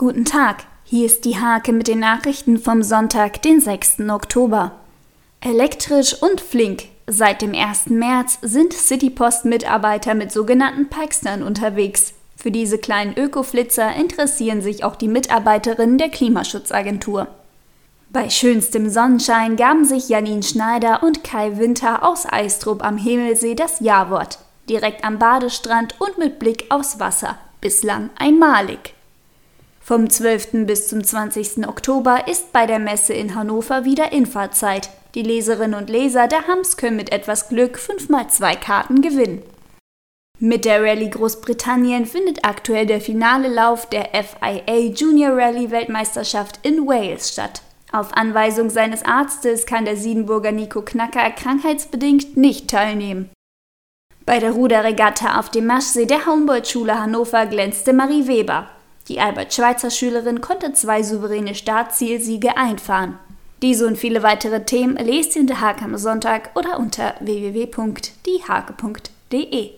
Guten Tag, hier ist die Hake mit den Nachrichten vom Sonntag, den 6. Oktober. Elektrisch und flink. Seit dem 1. März sind Citypost-Mitarbeiter mit sogenannten Pikestern unterwegs. Für diese kleinen Ökoflitzer interessieren sich auch die Mitarbeiterinnen der Klimaschutzagentur. Bei schönstem Sonnenschein gaben sich Janine Schneider und Kai Winter aus Eistrup am Himmelsee das Ja-Wort. Direkt am Badestrand und mit Blick aufs Wasser. Bislang einmalig. Vom 12. bis zum 20. Oktober ist bei der Messe in Hannover wieder Infahrtzeit. Die Leserinnen und Leser der Hams können mit etwas Glück 5x2 Karten gewinnen. Mit der Rallye Großbritannien findet aktuell der finale Lauf der FIA Junior Rallye Weltmeisterschaft in Wales statt. Auf Anweisung seines Arztes kann der Siedenburger Nico Knacker krankheitsbedingt nicht teilnehmen. Bei der Ruderregatta auf dem Maschsee der Humboldt-Schule Hannover glänzte Marie Weber. Die Albert-Schweitzer-Schülerin konnte zwei souveräne Startzielsiege einfahren. Diese und viele weitere Themen lest ihr in der Hake am Sonntag oder unter www.diehake.de.